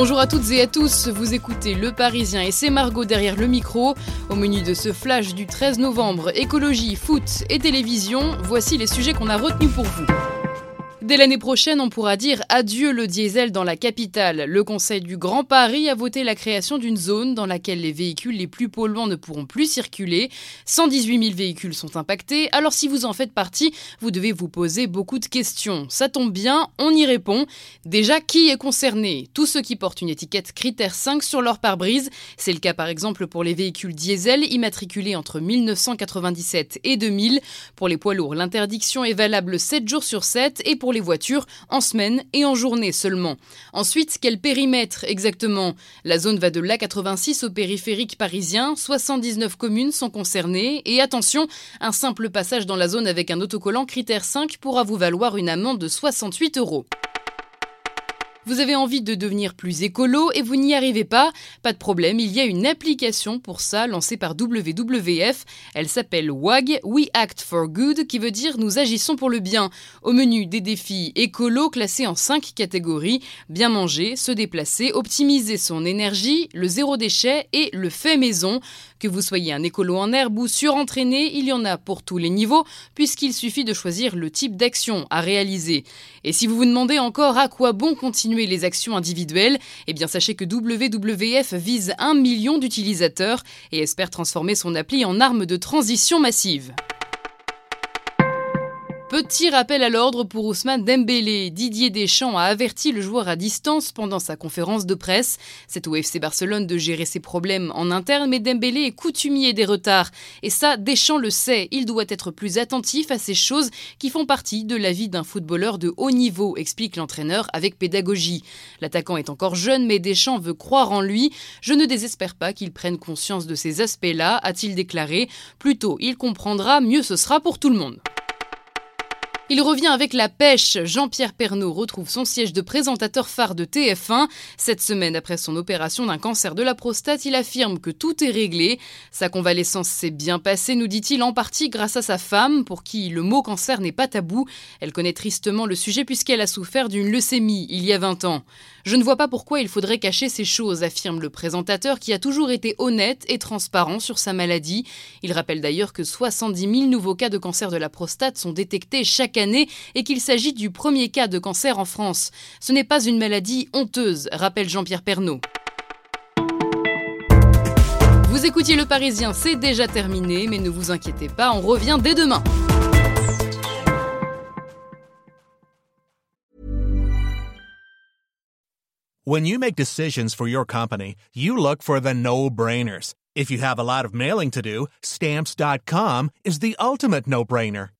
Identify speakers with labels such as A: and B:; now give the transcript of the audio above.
A: Bonjour à toutes et à tous, vous écoutez Le Parisien et c'est Margot derrière le micro. Au menu de ce flash du 13 novembre, écologie, foot et télévision, voici les sujets qu'on a retenus pour vous. Dès l'année prochaine, on pourra dire adieu le diesel dans la capitale. Le Conseil du Grand Paris a voté la création d'une zone dans laquelle les véhicules les plus polluants ne pourront plus circuler. 118 000 véhicules sont impactés, alors si vous en faites partie, vous devez vous poser beaucoup de questions. Ça tombe bien, on y répond. Déjà, qui est concerné? Tous ceux qui portent une étiquette critère 5 sur leur pare-brise. C'est le cas par exemple pour les véhicules diesel immatriculés entre 1997 et 2000. Pour les poids lourds, l'interdiction est valable 7 jours sur 7 et pour les voitures en semaine et en journée seulement. Ensuite, quel périmètre exactement? La zone va de l'A86 au périphérique parisien, 79 communes sont concernées et attention, un simple passage dans la zone avec un autocollant critère 5 pourra vous valoir une amende de 68 euros. Vous avez envie de devenir plus écolo et vous n'y arrivez pas? Pas de problème, il y a une application pour ça lancée par WWF. Elle s'appelle WAG, We Act for Good, qui veut dire nous agissons pour le bien. Au menu des défis écolo classés en 5 catégories bien manger, se déplacer, optimiser son énergie, le zéro déchet et le fait maison. Que vous soyez un écolo en herbe ou surentraîné, il y en a pour tous les niveaux, puisqu'il suffit de choisir le type d'action à réaliser. Et si vous vous demandez encore à quoi bon continuer les actions individuelles, eh bien sachez que WWF vise un million d'utilisateurs et espère transformer son appli en arme de transition massive. Petit rappel à l'ordre pour Ousmane Dembélé. Didier Deschamps a averti le joueur à distance pendant sa conférence de presse. C'est au FC Barcelone de gérer ses problèmes en interne, mais Dembélé est coutumier des retards. Et ça, Deschamps le sait. Il doit être plus attentif à ces choses qui font partie de la vie d'un footballeur de haut niveau, explique l'entraîneur avec pédagogie. L'attaquant est encore jeune, mais Deschamps veut croire en lui. Je ne désespère pas qu'il prenne conscience de ces aspects-là, a-t-il déclaré. Plutôt, il comprendra, mieux ce sera pour tout le monde. Il revient avec la pêche. Jean-Pierre Pernaud retrouve son siège de présentateur phare de TF1. Cette semaine, après son opération d'un cancer de la prostate, il affirme que tout est réglé. Sa convalescence s'est bien passée, nous dit-il, en partie grâce à sa femme, pour qui le mot cancer n'est pas tabou. Elle connaît tristement le sujet puisqu'elle a souffert d'une leucémie il y a 20 ans. Je ne vois pas pourquoi il faudrait cacher ces choses, affirme le présentateur qui a toujours été honnête et transparent sur sa maladie. Il rappelle d'ailleurs que 70 000 nouveaux cas de cancer de la prostate sont détectés chaque année et qu'il s'agit du premier cas de cancer en France. Ce n'est pas une maladie honteuse, rappelle Jean-Pierre Pernaud. Vous écoutiez Le Parisien, c'est déjà terminé, mais ne vous inquiétez pas, on revient dès demain.
B: When you make decisions for your company, you look for the no-brainers. If you have a lot of mailing to do, stamps.com is the ultimate no-brainer.